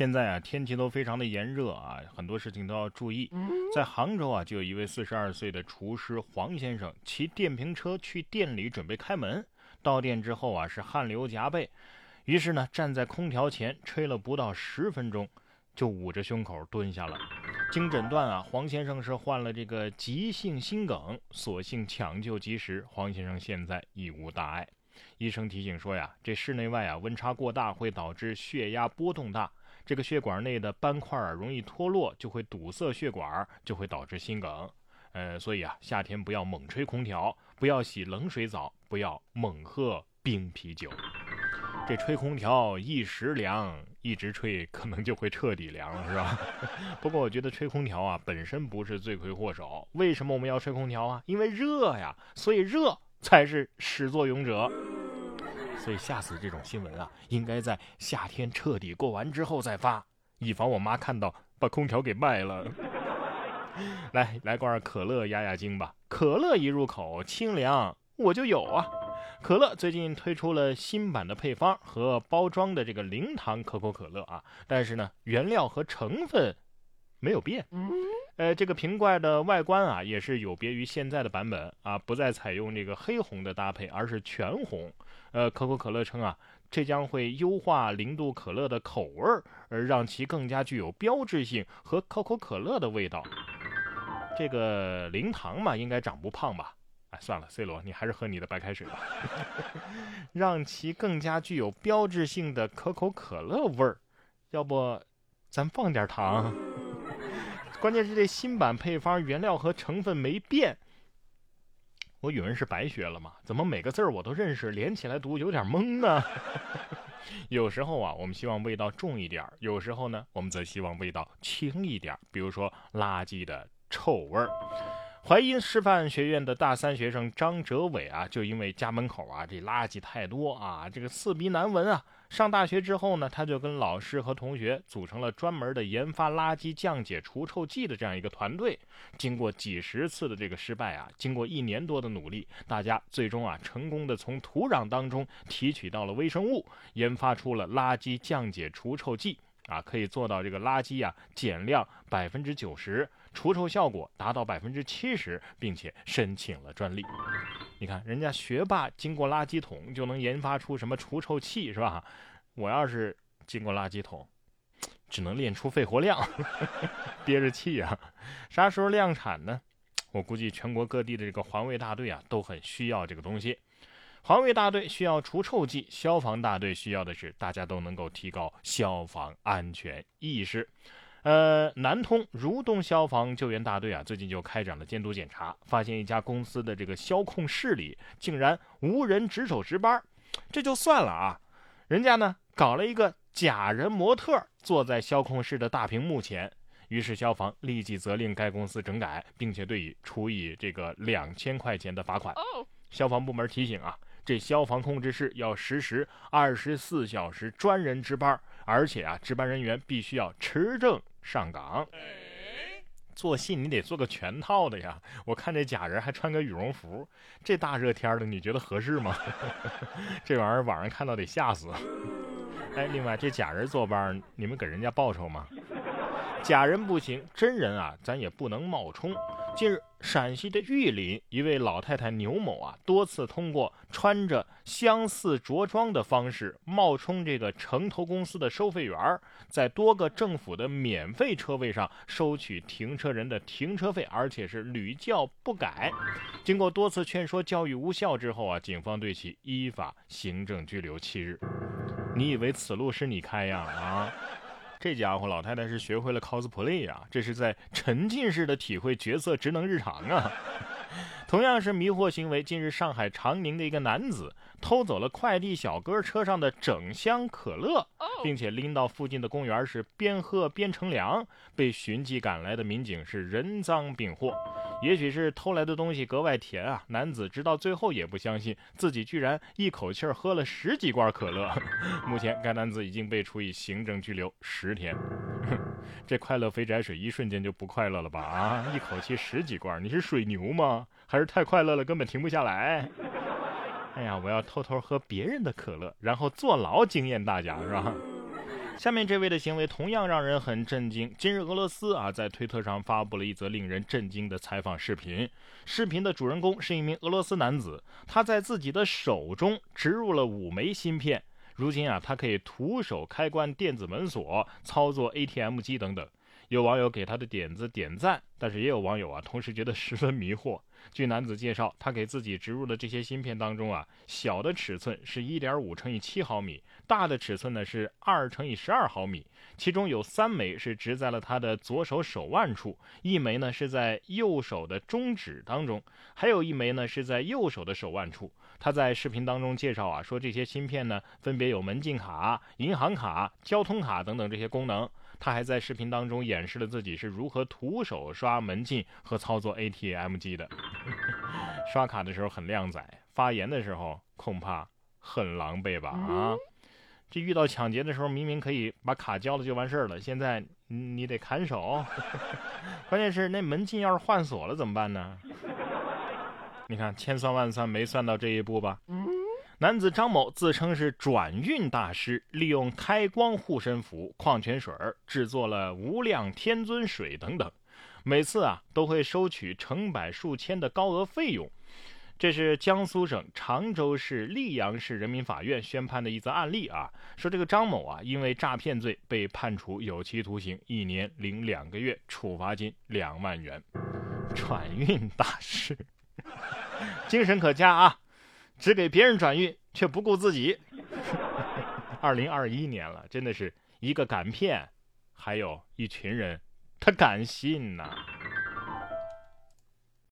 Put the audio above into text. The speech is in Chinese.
现在啊，天气都非常的炎热啊，很多事情都要注意。在杭州啊，就有一位四十二岁的厨师黄先生骑电瓶车去店里准备开门，到店之后啊，是汗流浃背，于是呢，站在空调前吹了不到十分钟，就捂着胸口蹲下了。经诊断啊，黄先生是患了这个急性心梗，所幸抢救及时，黄先生现在已无大碍。医生提醒说呀，这室内外啊温差过大会导致血压波动大。这个血管内的斑块啊容易脱落，就会堵塞血管，就会导致心梗。呃，所以啊，夏天不要猛吹空调，不要洗冷水澡，不要猛喝冰啤酒。这吹空调一时凉，一直吹可能就会彻底凉，是吧？不过我觉得吹空调啊本身不是罪魁祸首。为什么我们要吹空调啊？因为热呀，所以热才是始作俑者。所以下次这种新闻啊，应该在夏天彻底过完之后再发，以防我妈看到把空调给卖了。来来罐可乐压压惊吧，可乐一入口清凉，我就有啊。可乐最近推出了新版的配方和包装的这个零糖可口可乐啊，但是呢，原料和成分没有变。呃，这个瓶盖的外观啊，也是有别于现在的版本啊，不再采用这个黑红的搭配，而是全红。呃，可口可乐称啊，这将会优化零度可乐的口味儿，而让其更加具有标志性和可口可乐的味道。这个零糖嘛，应该长不胖吧？哎，算了，C 罗，你还是喝你的白开水吧。让其更加具有标志性的可口可乐味儿，要不咱放点糖？关键是这新版配方原料和成分没变。我语文是白学了吗？怎么每个字儿我都认识，连起来读有点懵呢？有时候啊，我们希望味道重一点；有时候呢，我们则希望味道轻一点。比如说垃圾的臭味儿。淮阴师范学院的大三学生张哲伟啊，就因为家门口啊这垃圾太多啊，这个刺鼻难闻啊。上大学之后呢，他就跟老师和同学组成了专门的研发垃圾降解除臭剂的这样一个团队。经过几十次的这个失败啊，经过一年多的努力，大家最终啊成功的从土壤当中提取到了微生物，研发出了垃圾降解除臭剂啊，可以做到这个垃圾啊减量百分之九十。除臭效果达到百分之七十，并且申请了专利。你看，人家学霸经过垃圾桶就能研发出什么除臭器，是吧？我要是经过垃圾桶，只能练出肺活量，憋着气啊！啥时候量产呢？我估计全国各地的这个环卫大队啊，都很需要这个东西。环卫大队需要除臭剂，消防大队需要的是大家都能够提高消防安全意识。呃，南通如东消防救援大队啊，最近就开展了监督检查，发现一家公司的这个消控室里竟然无人值守值班，这就算了啊，人家呢搞了一个假人模特坐在消控室的大屏幕前，于是消防立即责令该公司整改，并且对以处以这个两千块钱的罚款。消防部门提醒啊。这消防控制室要实时二十四小时专人值班，而且啊，值班人员必须要持证上岗。做戏你得做个全套的呀！我看这假人还穿个羽绒服，这大热天的，你觉得合适吗？这玩意儿网上看到得吓死。哎，另外这假人坐班，你们给人家报酬吗？假人不行，真人啊，咱也不能冒充。近日，陕西的玉林一位老太太牛某啊，多次通过穿着相似着装的方式冒充这个城投公司的收费员，在多个政府的免费车位上收取停车人的停车费，而且是屡教不改。经过多次劝说教育无效之后啊，警方对其依法行政拘留七日。你以为此路是你开呀？啊！这家伙老太太是学会了 cosplay 啊，这是在沉浸式的体会角色职能日常啊。同样是迷惑行为，近日上海长宁的一个男子偷走了快递小哥车上的整箱可乐，并且拎到附近的公园是边喝边乘凉，被寻迹赶来的民警是人赃并获。也许是偷来的东西格外甜啊，男子直到最后也不相信自己居然一口气喝了十几罐可乐。目前该男子已经被处以行政拘留十天。这快乐肥宅水一瞬间就不快乐了吧？啊，一口气十几罐，你是水牛吗？还是太快乐了根本停不下来？哎呀，我要偷偷喝别人的可乐，然后坐牢惊艳大家，是吧？下面这位的行为同样让人很震惊。今日俄罗斯啊，在推特上发布了一则令人震惊的采访视频。视频的主人公是一名俄罗斯男子，他在自己的手中植入了五枚芯片。如今啊，他可以徒手开关电子门锁、操作 ATM 机等等。有网友给他的点子点赞，但是也有网友啊，同时觉得十分迷惑。据男子介绍，他给自己植入的这些芯片当中啊，小的尺寸是1.5乘以7毫米，大的尺寸呢是2乘以12毫米。其中有三枚是植在了他的左手手腕处，一枚呢是在右手的中指当中，还有一枚呢是在右手的手腕处。他在视频当中介绍啊，说这些芯片呢分别有门禁卡、银行卡、交通卡等等这些功能。他还在视频当中演示了自己是如何徒手刷门禁和操作 ATM 机的。刷卡的时候很靓仔，发言的时候恐怕很狼狈吧？啊，这遇到抢劫的时候明明可以把卡交了就完事儿了，现在你得砍手。关键是那门禁要是换锁了怎么办呢？你看千算万算没算到这一步吧？男子张某自称是转运大师，利用开光护身符、矿泉水制作了无量天尊水等等，每次啊都会收取成百数千的高额费用。这是江苏省常州市溧阳市人民法院宣判的一则案例啊，说这个张某啊因为诈骗罪被判处有期徒刑一年零两个月，处罚金两万元。转运大师，精神可嘉啊！只给别人转运，却不顾自己。二零二一年了，真的是一个敢骗，还有一群人，他敢信呐。